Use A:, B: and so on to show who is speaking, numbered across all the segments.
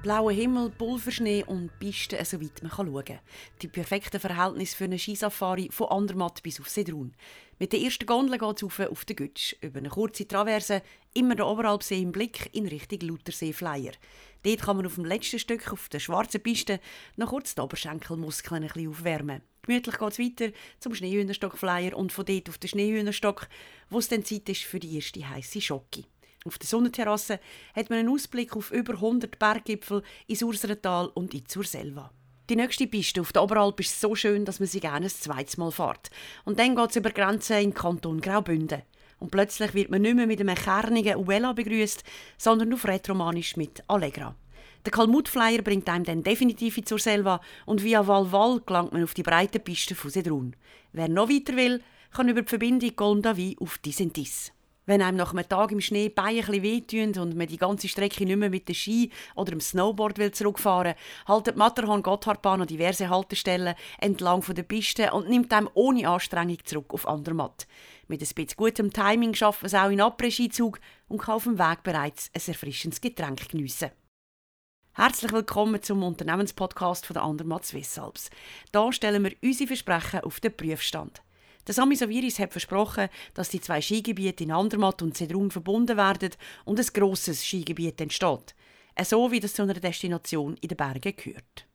A: Blauer Himmel, Pulverschnee und Pisten, soweit man schauen kann. Die perfekten Verhältnisse für eine Skisafari von Andermatt bis auf Sedrun. Mit der ersten Gondel geht es auf, auf den Gütsch, über eine kurze Traverse, immer der Oberalpsee im Blick in Richtung Luthersee-Flyer. Dort kann man auf dem letzten Stück auf der schwarzen Piste noch kurz die Oberschenkelmuskeln ein bisschen aufwärmen. Gemütlich geht es weiter zum Schneehühnerstock-Flyer und von dort auf den Schneehühnerstock, wo es dann Zeit ist für die erste heiße Schocke. Auf der Sonnenterrasse hat man einen Ausblick auf über 100 Berggipfel ins Urserental und in Surselva. Die nächste Piste auf der Oberalp ist so schön, dass man sie gerne ein zweites Mal fährt. Und dann geht es über Grenzen in den Kanton Graubünden. Und plötzlich wird man nicht mehr mit einem kernigen Uella begrüßt, sondern auf Retromanisch mit Allegra. Der Kalmut-Flyer bringt einem dann definitiv zur Selva und via Valval gelangt man auf die breite Piste von Sedrun. Wer noch weiter will, kann über die Verbindung Goldavi auf Disentis. Wenn einem nach einem Tag im Schnee Beine ein wehtun und man die ganze Strecke nicht mehr mit dem Ski oder dem Snowboard will zurückfahren will, haltet Matterhorn-Gotthardbahn an diverse Haltestellen entlang der Piste und nimmt einem ohne Anstrengung zurück auf Andermatt. Mit ein bisschen gutem Timing schaffen es auch in Après-Skizug und kann auf dem Weg bereits ein erfrischendes Getränk geniessen. Herzlich willkommen zum Unternehmenspodcast von der Andermatt Swiss Alps. Hier stellen wir unsere Versprechen auf den Prüfstand. Der Sami hat versprochen, dass die zwei Skigebiete in Andermatt und Sedrun verbunden werden und ein grosses Skigebiet entsteht. So wie das zu einer Destination in den Bergen gehört.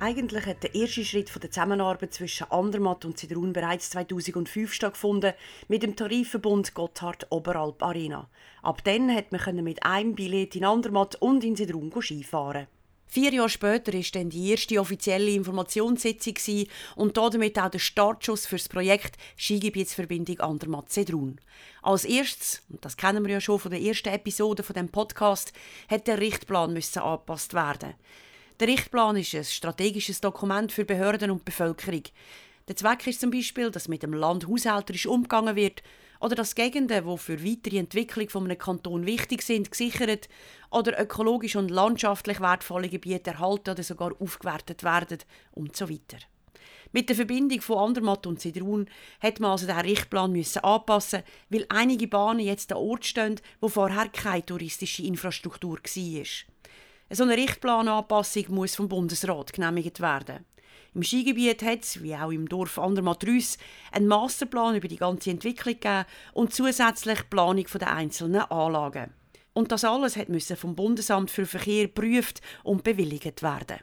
A: Eigentlich hat der erste Schritt der Zusammenarbeit zwischen Andermatt und Zedrun bereits 2005 stattgefunden mit dem Tarifverbund Gotthard Oberalp Arena. Ab dann hat man mit einem Billett in Andermatt und in Zedrun Skifahren. Vier Jahre später war dann die erste offizielle Informationssitzung und damit auch der Startschuss für das Projekt Skigebietsverbindung Andermatt-Sedrun. Als erstes, und das kennen wir ja schon von der ersten Episode von dem Podcast, hat der Richtplan müssen angepasst werden. Der Richtplan ist ein strategisches Dokument für Behörden und Bevölkerung. Der Zweck ist zum Beispiel, dass mit dem Land haushälterisch umgegangen wird oder dass Gegenden, die für weitere Entwicklung von einem Kanton wichtig sind, gesichert oder ökologisch und landschaftlich wertvolle Gebiete erhalten oder sogar aufgewertet werden und so weiter. Mit der Verbindung von Andermatt und Sidrun hat man also den Richtplan müssen anpassen, weil einige Bahnen jetzt an Ort stehen, wo vorher keine touristische Infrastruktur war. So eine Richtplananpassung muss vom Bundesrat genehmigt werden. Im Skigebiet hat es, wie auch im Dorf Andermatt-Rüss, einen Masterplan über die ganze Entwicklung gegeben und zusätzlich Planung der einzelnen Anlagen. Und das alles musste vom Bundesamt für Verkehr geprüft und bewilligt werden.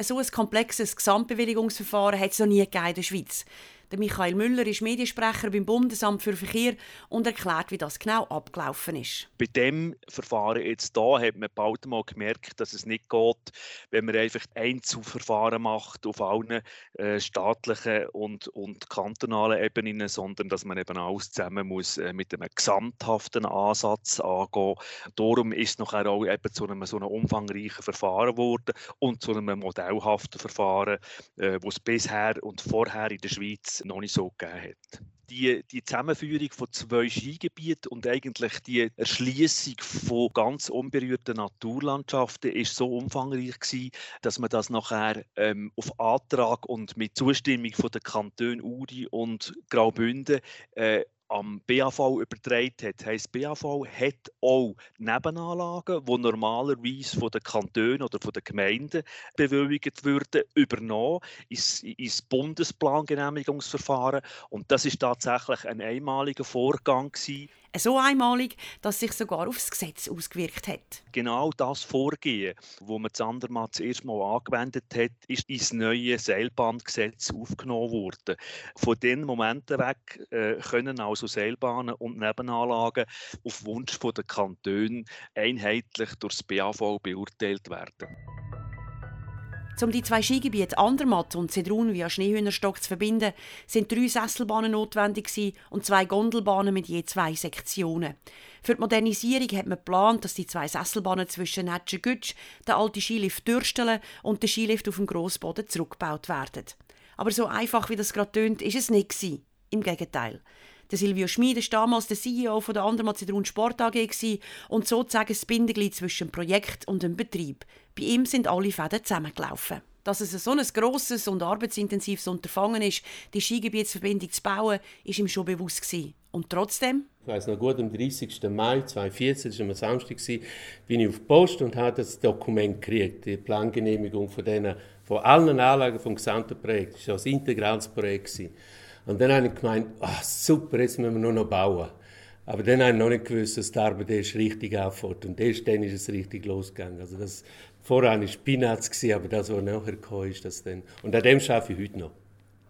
A: So ein komplexes Gesamtbewilligungsverfahren hat es noch nie in der Schweiz. Der Michael Müller ist Mediensprecher beim Bundesamt für Verkehr und erklärt, wie das genau abgelaufen ist.
B: Bei dem Verfahren jetzt da hat man bald mal gemerkt, dass es nicht geht, wenn man einfach Einzelverfahren macht auf allen äh, staatlichen und, und kantonalen Ebenen, sondern dass man eben alles zusammen muss äh, mit einem gesamthaften Ansatz angehen. Darum ist nachher auch eben zu einem so einem umfangreichen Verfahren geworden und zu einem modellhaften Verfahren, äh, es bisher und vorher in der Schweiz noch nicht so gegeben hat. Die, die Zusammenführung von zwei Skigebieten und eigentlich die Erschließung von ganz unberührten Naturlandschaften ist so umfangreich gewesen, dass man das nachher ähm, auf Antrag und mit Zustimmung von den Kantonen Uri und Graubünden äh, am BAV übertragen hat. Heißt, BAV hat auch Nebenanlagen, die normalerweise von den Kantonen oder von den Gemeinden bewilligt würden, übernommen ins, ins Bundesplangenehmigungsverfahren. Und das ist tatsächlich ein einmaliger Vorgang gewesen
A: so einmalig, dass sich sogar aufs Gesetz ausgewirkt hat.
B: Genau das Vorgehen, wo man das Andermatt das erste Mal angewendet hat, ist ins neue Seilbahngesetz aufgenommen worden. Von diesen Momenten weg äh, können also Seilbahnen und Nebenanlagen auf Wunsch der Kantone einheitlich durch das BAV beurteilt werden.
A: Um die zwei Skigebiete Andermatt und Sedrun via Schneehühnerstock zu verbinden, sind drei Sesselbahnen notwendig und zwei Gondelbahnen mit je zwei Sektionen. Für die Modernisierung hat man geplant, dass die zwei Sesselbahnen zwischen Netschen-Gütsch, der alte Skilift Dürstelen und der Skilift auf dem Grossboden zurückgebaut werden. Aber so einfach wie das gerade tönt, ist es nicht Im Gegenteil. Der Silvio Schmid war damals der CEO von der Andermatt Zedrun Sport AG und sozusagen das Bindeglied zwischen dem Projekt und dem Betrieb. Bei ihm sind alle Fäden zusammengelaufen. Dass es so ein grosses und arbeitsintensives Unterfangen ist, die Skigebietsverbindung zu bauen, ist ihm schon bewusst gewesen. Und trotzdem?
C: Ich weiß noch gut, am 30. Mai 2014, das war am Samstag, bin ich auf die Post und habe das Dokument gekriegt, die Plangenehmigung von, denen, von allen Anlagen vom gesamten Projekt. Das war ein integrales Projekt. Und dann habe ich gemeint, oh, super, jetzt müssen wir nur noch bauen. Aber dann habe ich noch nicht gewusst, dass die Arbeit erst richtig anfängt. Und erst dann ist es richtig losgegangen. Also das, vorher war Peanuts, aber das, was nachher kam, ist das dann. Und an dem arbeite ich heute noch.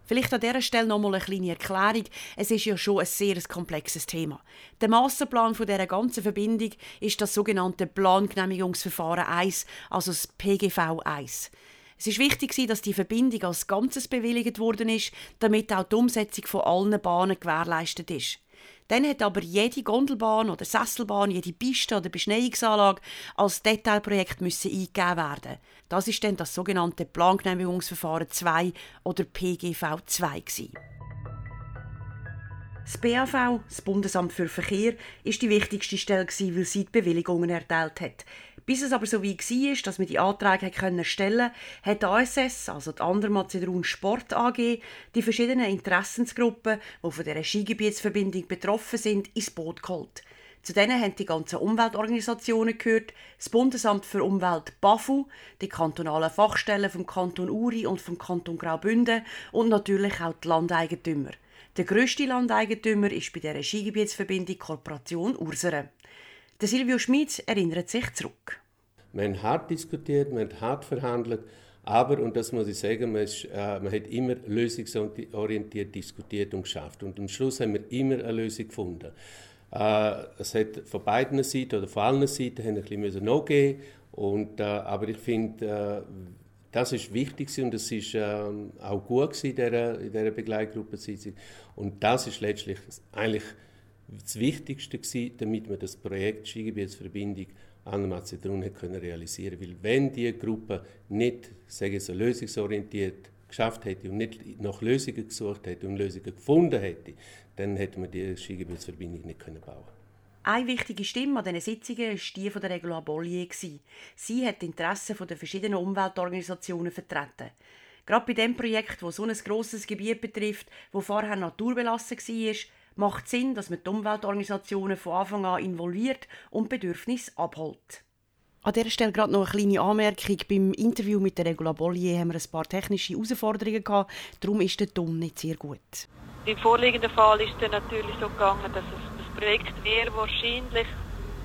A: Vielleicht an dieser Stelle noch mal eine kleine Erklärung. Es ist ja schon ein sehr komplexes Thema. Der Massenplan von dieser ganzen Verbindung ist das sogenannte Plangenehmigungsverfahren 1, also das PGV 1. Es ist wichtig, dass die Verbindung als Ganzes bewilligt worden ist, damit auch die Umsetzung von allen Bahnen gewährleistet ist. Dann hat aber jede Gondelbahn oder Sesselbahn, jede Piste oder Beschneiungsanlage als Detailprojekt müssen eingegeben werden. Das ist dann das sogenannte Plangenehmigungsverfahren 2 oder PGV 2 gewesen. Das BAV, das Bundesamt für Verkehr, ist die wichtigste Stelle, weil sie die Bewilligungen erteilt hat. Bis es aber so wie war, dass wir die Anträge können stellen konnten, hat ASS, also die Andermatt Sport AG, die verschiedenen Interessensgruppen, die von dieser Skigebietsverbindung betroffen sind, ins Boot geholt. Zu denen haben die ganzen Umweltorganisationen gehört, das Bundesamt für Umwelt BAFU, die kantonalen Fachstellen vom Kanton Uri und vom Kanton Graubünden und natürlich auch die Landeigentümer. Der grösste Landeigentümer ist bei dieser Skigebietsverbindung Korporation Ursere. Der Silvio Schmid erinnert sich zurück.
C: Haben hart diskutiert, haben hart verhandelt, aber, und das muss ich sagen, man, ist, äh, man hat immer lösungsorientiert diskutiert und geschafft. Und am Schluss haben wir immer eine Lösung gefunden. Äh, es hat von beiden Seiten oder von allen Seiten ein bisschen nachgeben und, äh, aber ich finde, äh, das ist wichtig und es ist ähm, auch gut in dieser, in dieser Begleitgruppensitzung. Und das ist letztlich eigentlich das Wichtigste gewesen, damit wir das Projekt Skigebietsverbindung an Mazedonien hat können realisieren Weil wenn die Gruppe nicht sage ich so, lösungsorientiert geschafft hätte und nicht nach Lösungen gesucht hätte und Lösungen gefunden hätte, dann hätte man die Skigebietsverbindung nicht können bauen
A: eine wichtige Stimme an diesen Sitzungen war die von der Regula Bollier. Sie hat die Interessen der verschiedenen Umweltorganisationen vertreten. Gerade bei dem Projekt, das so ein grosses Gebiet betrifft, wo vorher naturbelassen war, macht Sinn, dass man die Umweltorganisationen von Anfang an involviert und Bedürfnisse abholt. An dieser Stelle gerade noch eine kleine Anmerkung. Beim Interview mit der Regula Bollier haben wir ein paar technische Herausforderungen gehabt. Darum ist der Ton nicht sehr gut.
D: Im vorliegenden Fall ist es natürlich so gegangen, dass es, das Projekt wäre wahrscheinlich,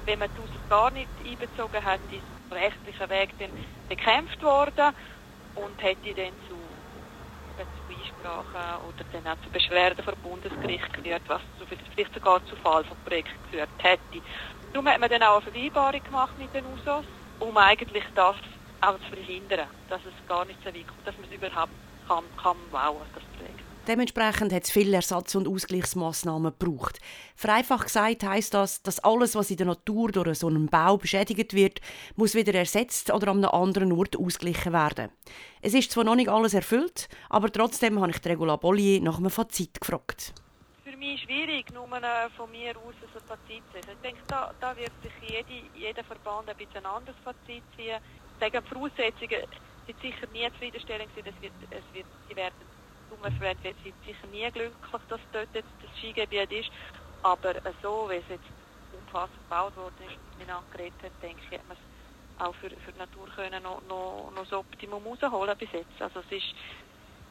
D: wenn man die gar nicht einbezogen hätte, ist rechtlicher Weg dann bekämpft worden und hätte dann zu Einsprachen oder dann auch zu Beschwerden vor Bundesgericht geführt, was zu, vielleicht sogar zu Fall vom Projekt geführt hätte. Darum hat man dann auch eine Vereinbarung gemacht mit den USOs, um eigentlich das auch zu verhindern, dass es gar nicht so weit kommt, dass man es überhaupt kann, kann bauen, das Projekt.
A: Dementsprechend hat es viele Ersatz- und Ausgleichsmaßnahmen gebraucht. Vereinfacht gesagt heisst das, dass alles, was in der Natur durch so einen Bau beschädigt wird, muss wieder ersetzt oder an einem anderen Ort ausgeglichen werden. Es ist zwar noch nicht alles erfüllt, aber trotzdem habe ich Regula Bollier nach einem Fazit gefragt.
D: Für mich schwierig, nur von mir aus ein Fazit zu. Ich denke, da, da wird sich jede, jeder Verband ein bisschen anderes Fazit ziehen. Die Voraussetzungen sind sicher nie zufriedenstellend. Es wird, es wird, sie werden Umweltverband wird sicher nie glücklich, dass dort jetzt das Skigebiet ist. Aber so, wie es jetzt umfassend gebaut worden ist, wie man angeredet hat, denke ich, hat man es auch für, für die Natur können noch, noch, noch das Optimum rausholen bis jetzt. Also es ist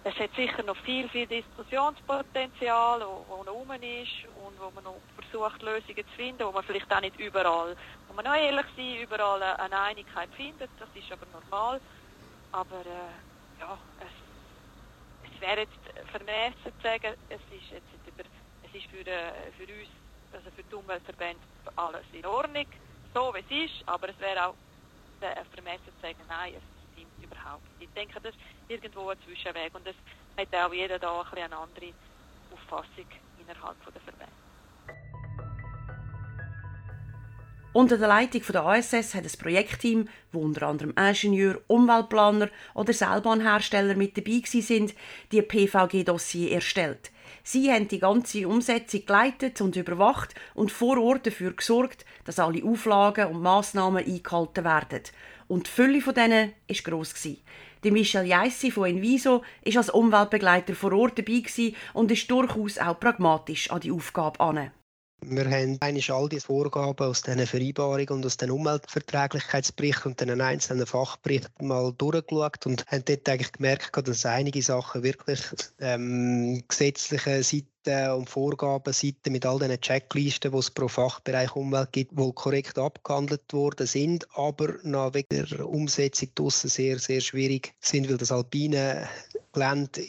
D: es hat sicher noch viel, viel Diskussionspotenzial, wo noch rum ist und wo man noch versucht, Lösungen zu finden, wo man vielleicht auch nicht überall, wo man noch ehrlich sein, überall eine Einigkeit findet. Das ist aber normal. Aber äh, ja, es es wäre jetzt vermessen zu sagen, es ist jetzt über, es ist für, äh, für uns, also für die Umweltverbände alles in Ordnung, so wie es ist, aber es wäre auch äh, vermessen zu sagen, nein, es stimmt überhaupt nicht. Ich denke, das ist irgendwo ein Zwischenweg und es hat auch jeder da ein eine andere Auffassung innerhalb der Verbände.
A: Unter der Leitung der ASS hat ein Projektteam, wo unter anderem Ingenieur, Umweltplaner oder Seilbahnhersteller mit dabei sind, die PVG-Dossier erstellt. Sie haben die ganze Umsetzung geleitet und überwacht und vor Ort dafür gesorgt, dass alle Auflagen und Massnahmen eingehalten werden. Und die Fülle von denen war gross. Die Michel Jeissi von Enviso ist als Umweltbegleiter vor Ort dabei und ist durchaus auch pragmatisch an die Aufgabe an.
E: Wir haben eigentlich all die Vorgaben aus diesen Vereinbarungen und aus den Umweltverträglichkeitsberichten und den einzelnen Fachberichten mal durchgeschaut und haben dort eigentlich gemerkt, dass einige Sachen wirklich ähm, gesetzliche Seite und Vorgabenseiten mit all diesen Checklisten, die es pro Fachbereich Umwelt gibt, wohl korrekt abgehandelt worden sind, aber nach wegen der Umsetzung draussen sehr, sehr schwierig sind, weil das alpine Gelände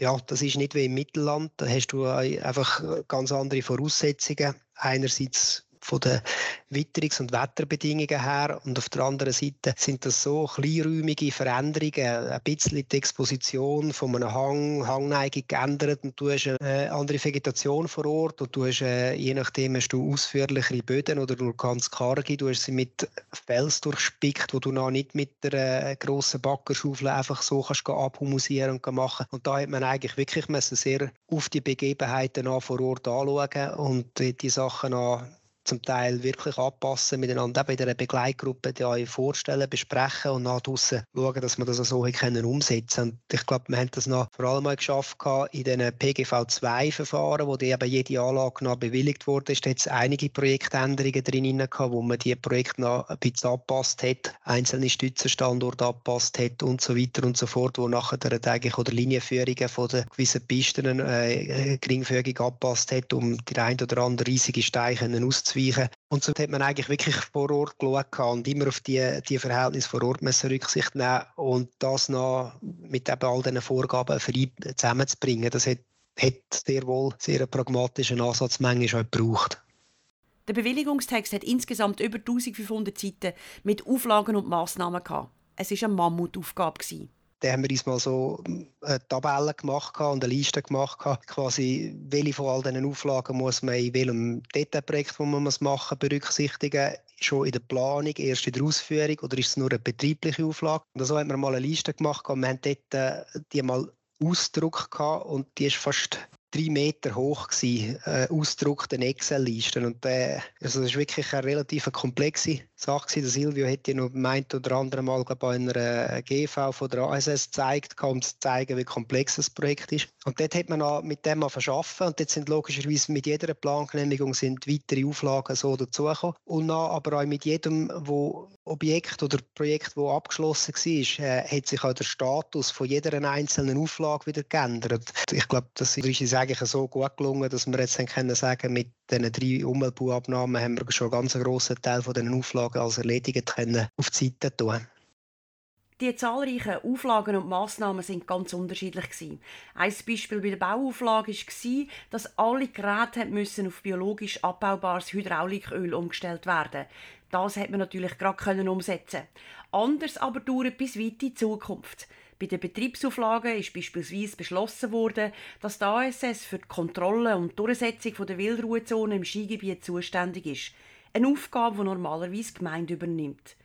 E: ja, das ist nicht wie im Mittelland. Da hast du einfach ganz andere Voraussetzungen. Einerseits von den Witterungs- und Wetterbedingungen her. Und auf der anderen Seite sind das so kleinräumige Veränderungen, ein bisschen die Exposition von einem Hang, Hangneigung geändert und du hast eine andere Vegetation vor Ort und du hast, äh, je nachdem hast du ausführlichere Böden oder nur ganz karge, du hast sie mit Fels durchspickt, wo du noch nicht mit der äh, grossen Backerschaufel einfach so kannst abhumusieren und machen. Und da hat man eigentlich wirklich sehr auf die Begebenheiten vor Ort anschauen und die Sachen an zum Teil wirklich anpassen, miteinander eben in einer Begleitgruppe die euch vorstellen, besprechen und nach draussen schauen, dass wir das so können umsetzen Und ich glaube, wir haben das noch vor allem mal geschafft in den PGV-2-Verfahren, wo die eben jede Anlage noch bewilligt wurde, ist jetzt einige Projektänderungen drin gehabt, wo man die Projekte noch ein bisschen angepasst hat, einzelne Stützenstandorte angepasst hat und so weiter und so fort, wo nachher eigentlich oder Linienführungen von den gewissen Pisten äh, geringfügig angepasst hat, um die ein oder andere riesige Steine auszuweichen auszuweichen. Und so hat man eigentlich wirklich vor Ort geschaut und immer auf die, die Verhältnisse vor Ort müssen Rücksicht nehmen und das noch mit eben all diesen Vorgaben zusammenzubringen. Das hat, hat sehr wohl sehr einen pragmatischen Ansatz manchmal auch gebraucht.
A: Der Bewilligungstext hat insgesamt über 1500 Seiten mit Auflagen und Massnahmen gehabt. Es war eine Mammutaufgabe.
E: Da haben wir uns mal so eine äh, Tabelle gemacht und eine Liste gemacht, quasi, welche von all diesen Auflagen muss man in welchem Detailprojekt, wo man es machen berücksichtigen schon in der Planung, erst in der Ausführung oder ist es nur eine betriebliche Auflage? Und so haben wir mal eine Liste gemacht und wir haben dort äh, die mal ausgedruckt und die ist fast drei Meter hoch gewesen, äh, ausgedruckten Excel-Listen. Und äh, also das ist wirklich eine relativ komplexe Sache gewesen. Der Silvio hat ja noch meint oder andere Mal glaub, bei einer GV von der ASS gezeigt, um zu zeigen, wie komplex das Projekt ist. Und dort hat man auch mit dem mal verschaffen und dort sind logischerweise mit jeder Plangenehmigung sind weitere Auflagen so dazugekommen. Und dann aber auch mit jedem, wo Objekt oder Projekt, das abgeschlossen war, äh, hat sich auch der Status von jeder einzelnen Auflage wieder geändert. Ich glaube, das ist eigentlich so gut gelungen, dass wir jetzt können sagen mit diesen drei Umweltbauabnahmen haben wir schon einen ganz grossen Teil von diesen Auflagen als erledigt können auf die Seite tun.
A: Die zahlreichen Auflagen und Massnahmen sind ganz unterschiedlich gewesen. Ein Beispiel bei der Bauauflage war, dass alle Geräte müssen auf biologisch abbaubares Hydrauliköl umgestellt werden. Das hat man natürlich gerade umsetzen. Anders aber dauert bis weit in die Zukunft. Bei den Betriebsauflagen ist beispielsweise beschlossen worden, dass die ASS für die Kontrolle und Durchsetzung der Wildruhezone im Skigebiet zuständig ist. Eine Aufgabe, die normalerweise die Gemeinde übernimmt.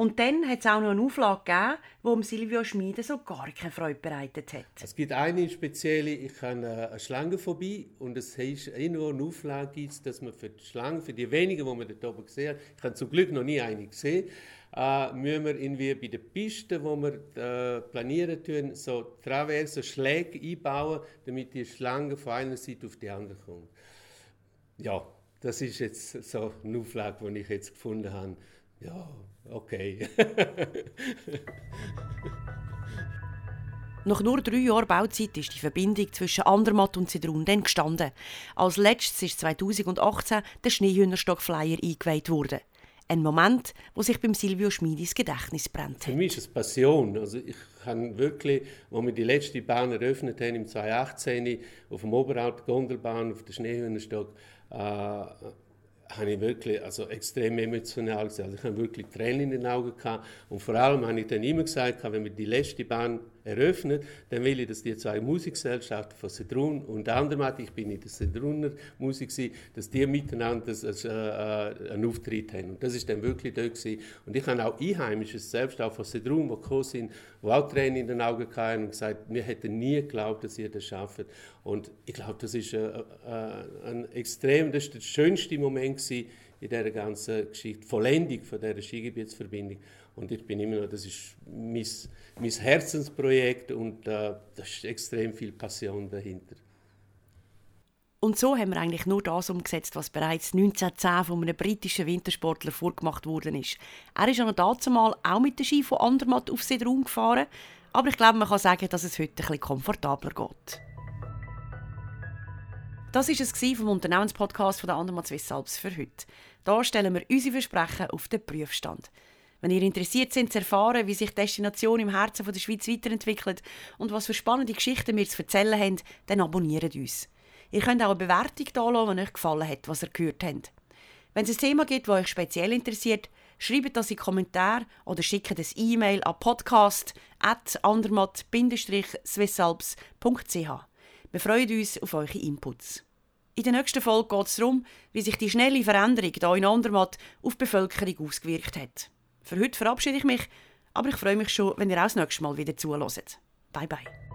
A: Und dann hat es auch noch eine Auflage gegeben, die Silvio Schmiede so gar keine Freude bereitet hat.
C: Es gibt eine spezielle, ich habe eine Schlangenphobie und es heißt irgendwo eine Auflage, gibt, dass man für die Schlangen, für die wenigen, die man dort oben gesehen hat, ich habe zum Glück noch nie eine gesehen, äh, müssen wir irgendwie bei den Pisten, wo wir äh, planieren tun, so Traverse Schläge einbauen, damit die Schlange von einer Seite auf die andere kommt. Ja, das ist jetzt so eine Auflage, die ich jetzt gefunden habe. Ja, okay.
A: Nach nur drei Jahren Bauzeit ist die Verbindung zwischen Andermatt und Zedrun dann gestanden. Als letztes ist 2018 der Schneehühnerstock-Flyer eingeweiht worden. Ein Moment, wo sich beim Silvio Schmidis Gedächtnis brennt.
C: Für mich ist es Passion. Also ich habe wirklich, als wir die letzte Bahn eröffnet haben, im 2018, auf dem Oberalp Gondelbahn, auf der Schneehühnerstock, äh, habe ich wirklich also extrem emotional gesehen. Also ich habe wirklich Tränen in den Augen gehabt. Und vor allem habe ich dann immer gesagt, wenn wir die letzte Bahn eröffnet, dann will ich, dass die zwei Musikgesellschaften von Sedrun und Andermatt, ich bin in der Sedruner Musik, dass die miteinander das, äh, äh, einen Auftritt haben. Und das ist dann wirklich dort gewesen. Und ich habe auch Einheimische, selbst auch von Sedrun, die gekommen sind, die auch Tränen in den Augen hatten und gesagt, wir hätten nie geglaubt, dass ihr das schafft. Und ich glaube, das ist äh, äh, ein extrem, das ist der schönste Moment gewesen in dieser ganzen Geschichte, Vollendung von dieser Skigebietsverbindung. Und ich bin immer noch, das ist mein, mein Herzensprojekt und äh, da ist extrem viel Passion dahinter.
A: Und so haben wir eigentlich nur das umgesetzt, was bereits 1910 von einem britischen Wintersportler vorgemacht worden ist. Er ist noch dazumal auch mit dem Ski von Andermatt auf Sedrun gefahren, aber ich glaube, man kann sagen, dass es heute bisschen komfortabler geht. Das war es vom Unternehmenspodcast von der Andermatt Swiss Alps für heute. Hier stellen wir unsere Versprechen auf den Prüfstand. Wenn ihr interessiert seid, zu erfahren, wie sich Destination im Herzen der Schweiz weiterentwickelt und was für spannende Geschichten wir zu erzählen haben, dann abonniert uns. Ihr könnt auch eine Bewertung da wenn euch gefallen hat, was ihr gehört habt. Wenn es ein Thema gibt, das euch speziell interessiert, schreibt das in die Kommentare oder schickt ein E-Mail an podcast.andermatt-swissalps.ch. Wir freuen uns auf eure Inputs. In der nächsten Folge geht es darum, wie sich die schnelle Veränderung hier in Andermatt auf die Bevölkerung ausgewirkt hat. Für heute verabschiede ich mich, aber ich freue mich schon, wenn ihr auch das nächste Mal wieder zuhört. Bye bye.